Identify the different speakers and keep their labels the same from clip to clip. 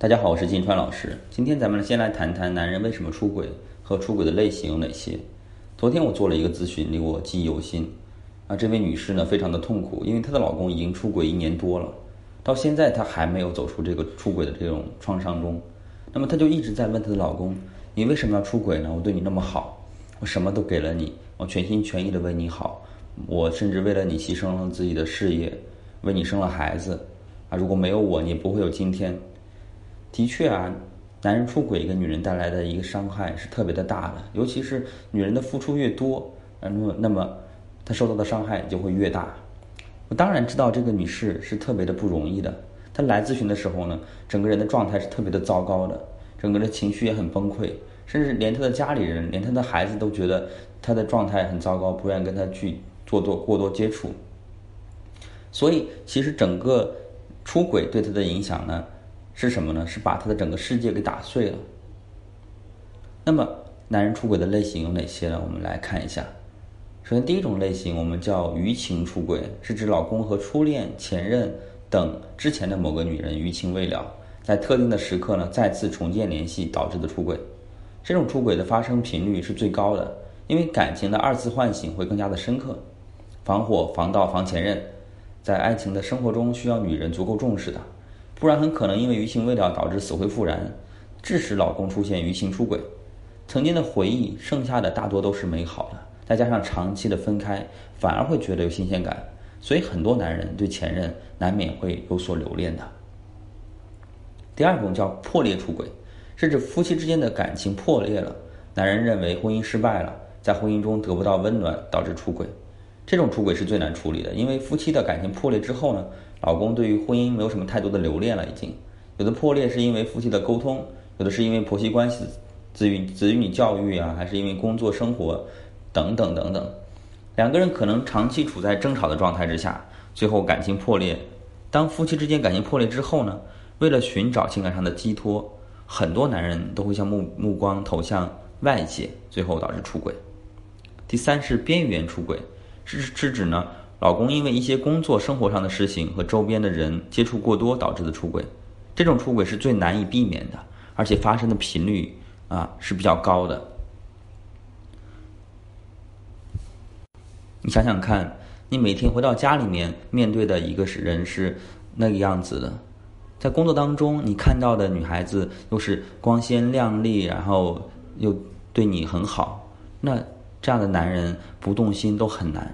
Speaker 1: 大家好，我是金川老师。今天咱们先来谈谈男人为什么出轨和出轨的类型有哪些。昨天我做了一个咨询，令我记忆犹新。啊，这位女士呢非常的痛苦，因为她的老公已经出轨一年多了，到现在她还没有走出这个出轨的这种创伤中。那么她就一直在问她的老公：“你为什么要出轨呢？我对你那么好，我什么都给了你，我全心全意的为你好，我甚至为了你牺牲了自己的事业，为你生了孩子。啊，如果没有我，你也不会有今天。”的确啊，男人出轨给女人带来的一个伤害是特别的大的，尤其是女人的付出越多，那么那么她受到的伤害就会越大。我当然知道这个女士是特别的不容易的，她来咨询的时候呢，整个人的状态是特别的糟糕的，整个的情绪也很崩溃，甚至连她的家里人，连她的孩子都觉得她的状态很糟糕，不愿意跟她去做多过多接触。所以，其实整个出轨对她的影响呢？是什么呢？是把他的整个世界给打碎了。那么，男人出轨的类型有哪些呢？我们来看一下。首先，第一种类型我们叫余情出轨，是指老公和初恋、前任等之前的某个女人余情未了，在特定的时刻呢再次重建联系导致的出轨。这种出轨的发生频率是最高的，因为感情的二次唤醒会更加的深刻。防火、防盗、防前任，在爱情的生活中需要女人足够重视的。不然很可能因为余情未了导致死灰复燃，致使老公出现余情出轨。曾经的回忆剩下的大多都是美好的，再加上长期的分开，反而会觉得有新鲜感。所以很多男人对前任难免会有所留恋的。第二种叫破裂出轨，是指夫妻之间的感情破裂了，男人认为婚姻失败了，在婚姻中得不到温暖，导致出轨。这种出轨是最难处理的，因为夫妻的感情破裂之后呢？老公对于婚姻没有什么太多的留恋了，已经有的破裂是因为夫妻的沟通，有的是因为婆媳关系、子女子女教育啊，还是因为工作生活等等等等。两个人可能长期处在争吵的状态之下，最后感情破裂。当夫妻之间感情破裂之后呢，为了寻找情感上的寄托，很多男人都会将目目光投向外界，最后导致出轨。第三是边缘出轨，是是指呢？老公因为一些工作、生活上的事情和周边的人接触过多导致的出轨，这种出轨是最难以避免的，而且发生的频率啊是比较高的。你想想看，你每天回到家里面面对的一个人是那个样子的，在工作当中你看到的女孩子又是光鲜亮丽，然后又对你很好，那这样的男人不动心都很难。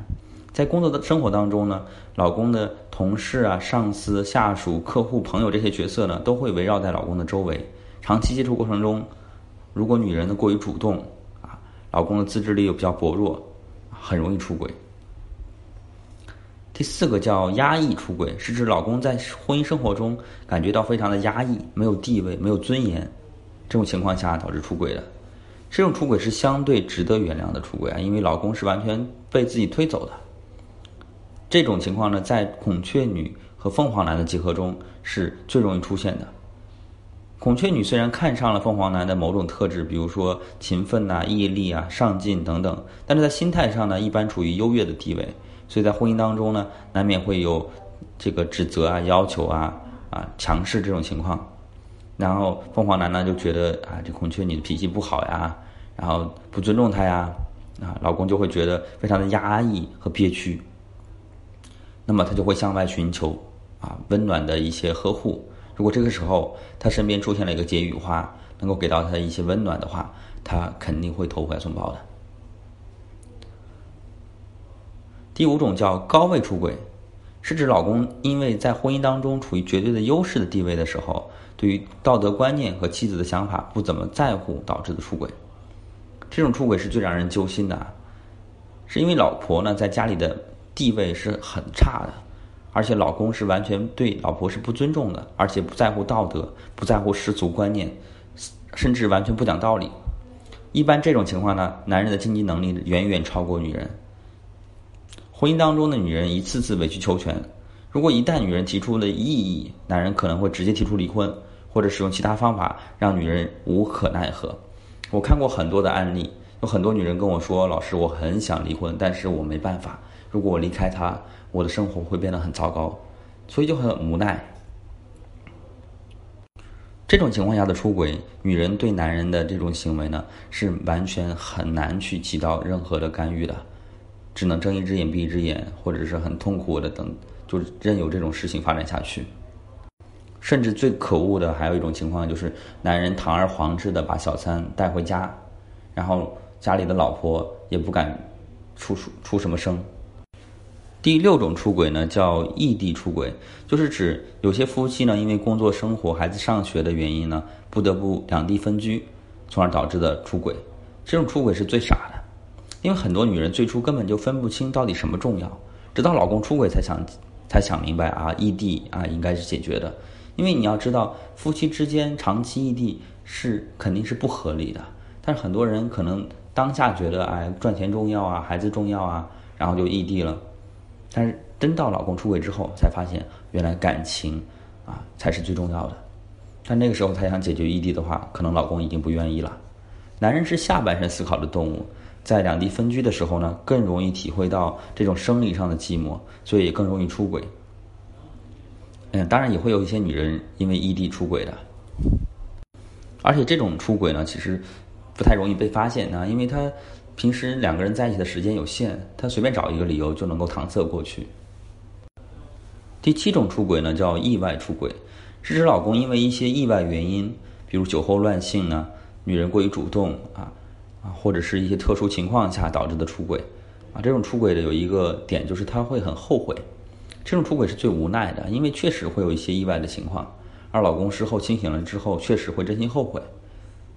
Speaker 1: 在工作的生活当中呢，老公的同事啊、上司、下属、客户、朋友这些角色呢，都会围绕在老公的周围。长期接触过程中，如果女人呢过于主动啊，老公的自制力又比较薄弱，很容易出轨。第四个叫压抑出轨，是指老公在婚姻生活中感觉到非常的压抑，没有地位、没有尊严，这种情况下导致出轨的。这种出轨是相对值得原谅的出轨啊，因为老公是完全被自己推走的。这种情况呢，在孔雀女和凤凰男的结合中是最容易出现的。孔雀女虽然看上了凤凰男的某种特质，比如说勤奋呐、毅力啊、上进等等，但是在心态上呢，一般处于优越的地位，所以在婚姻当中呢，难免会有这个指责啊、要求啊、啊强势这种情况。然后凤凰男呢就觉得啊，这孔雀女的脾气不好呀，然后不尊重她呀，啊，老公就会觉得非常的压抑和憋屈。那么他就会向外寻求啊温暖的一些呵护。如果这个时候他身边出现了一个解语花，能够给到他一些温暖的话，他肯定会投怀送抱的。第五种叫高位出轨，是指老公因为在婚姻当中处于绝对的优势的地位的时候，对于道德观念和妻子的想法不怎么在乎导致的出轨。这种出轨是最让人揪心的，是因为老婆呢在家里的。地位是很差的，而且老公是完全对老婆是不尊重的，而且不在乎道德，不在乎世俗观念，甚至完全不讲道理。一般这种情况呢，男人的经济能力远远超过女人。婚姻当中的女人一次次委曲求全，如果一旦女人提出了异议，男人可能会直接提出离婚，或者使用其他方法让女人无可奈何。我看过很多的案例，有很多女人跟我说：“老师，我很想离婚，但是我没办法。”如果我离开他，我的生活会变得很糟糕，所以就很无奈。这种情况下的出轨，女人对男人的这种行为呢，是完全很难去起到任何的干预的，只能睁一只眼闭一只眼，或者是很痛苦的等，就任由这种事情发展下去。甚至最可恶的还有一种情况，就是男人堂而皇之的把小三带回家，然后家里的老婆也不敢出出什么声。第六种出轨呢，叫异地出轨，就是指有些夫妻呢，因为工作、生活、孩子上学的原因呢，不得不两地分居，从而导致的出轨。这种出轨是最傻的，因为很多女人最初根本就分不清到底什么重要，直到老公出轨才想才想明白啊，异地啊应该是解决的。因为你要知道，夫妻之间长期异地是肯定是不合理的，但是很多人可能当下觉得哎赚钱重要啊，孩子重要啊，然后就异地了。但是真到老公出轨之后，才发现原来感情啊才是最重要的。但那个时候他想解决异地的话，可能老公已经不愿意了。男人是下半身思考的动物，在两地分居的时候呢，更容易体会到这种生理上的寂寞，所以也更容易出轨。当然也会有一些女人因为异地出轨的，而且这种出轨呢，其实不太容易被发现啊，因为他。平时两个人在一起的时间有限，他随便找一个理由就能够搪塞过去。第七种出轨呢，叫意外出轨，是指老公因为一些意外原因，比如酒后乱性呢，女人过于主动啊啊，或者是一些特殊情况下导致的出轨啊。这种出轨的有一个点就是他会很后悔，这种出轨是最无奈的，因为确实会有一些意外的情况，而老公事后清醒了之后，确实会真心后悔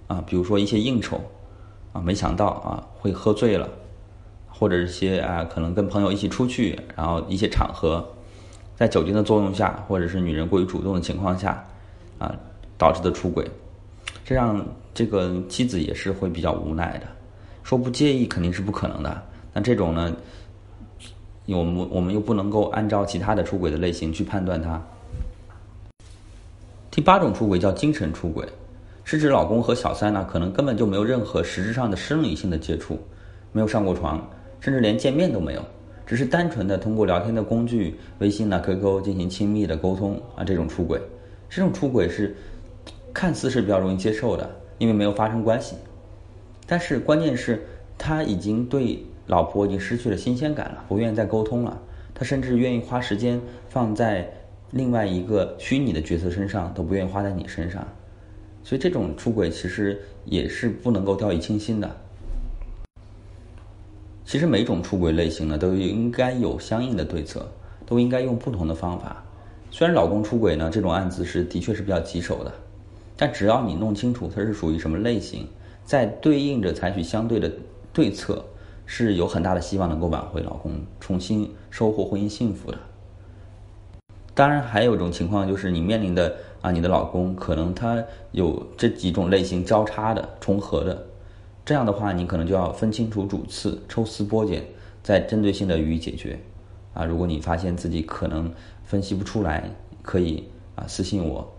Speaker 1: 啊，比如说一些应酬。啊，没想到啊，会喝醉了，或者一些啊，可能跟朋友一起出去，然后一些场合，在酒精的作用下，或者是女人过于主动的情况下，啊，导致的出轨，这让这个妻子也是会比较无奈的。说不介意肯定是不可能的，那这种呢，我们我们又不能够按照其他的出轨的类型去判断它。第八种出轨叫精神出轨。是指老公和小三呢，可能根本就没有任何实质上的生理性的接触，没有上过床，甚至连见面都没有，只是单纯的通过聊天的工具微信呢、QQ 进行亲密的沟通啊，这种出轨，这种出轨是看似是比较容易接受的，因为没有发生关系，但是关键是他已经对老婆已经失去了新鲜感了，不愿意再沟通了，他甚至愿意花时间放在另外一个虚拟的角色身上，都不愿意花在你身上。所以这种出轨其实也是不能够掉以轻心的。其实每种出轨类型呢，都应该有相应的对策，都应该用不同的方法。虽然老公出轨呢，这种案子是的确是比较棘手的，但只要你弄清楚他是属于什么类型，再对应着采取相对的对策，是有很大的希望能够挽回老公，重新收获婚姻幸福的。当然，还有一种情况就是你面临的。啊，你的老公可能他有这几种类型交叉的重合的，这样的话，你可能就要分清楚主次，抽丝剥茧，再针对性的予以解决。啊，如果你发现自己可能分析不出来，可以啊私信我。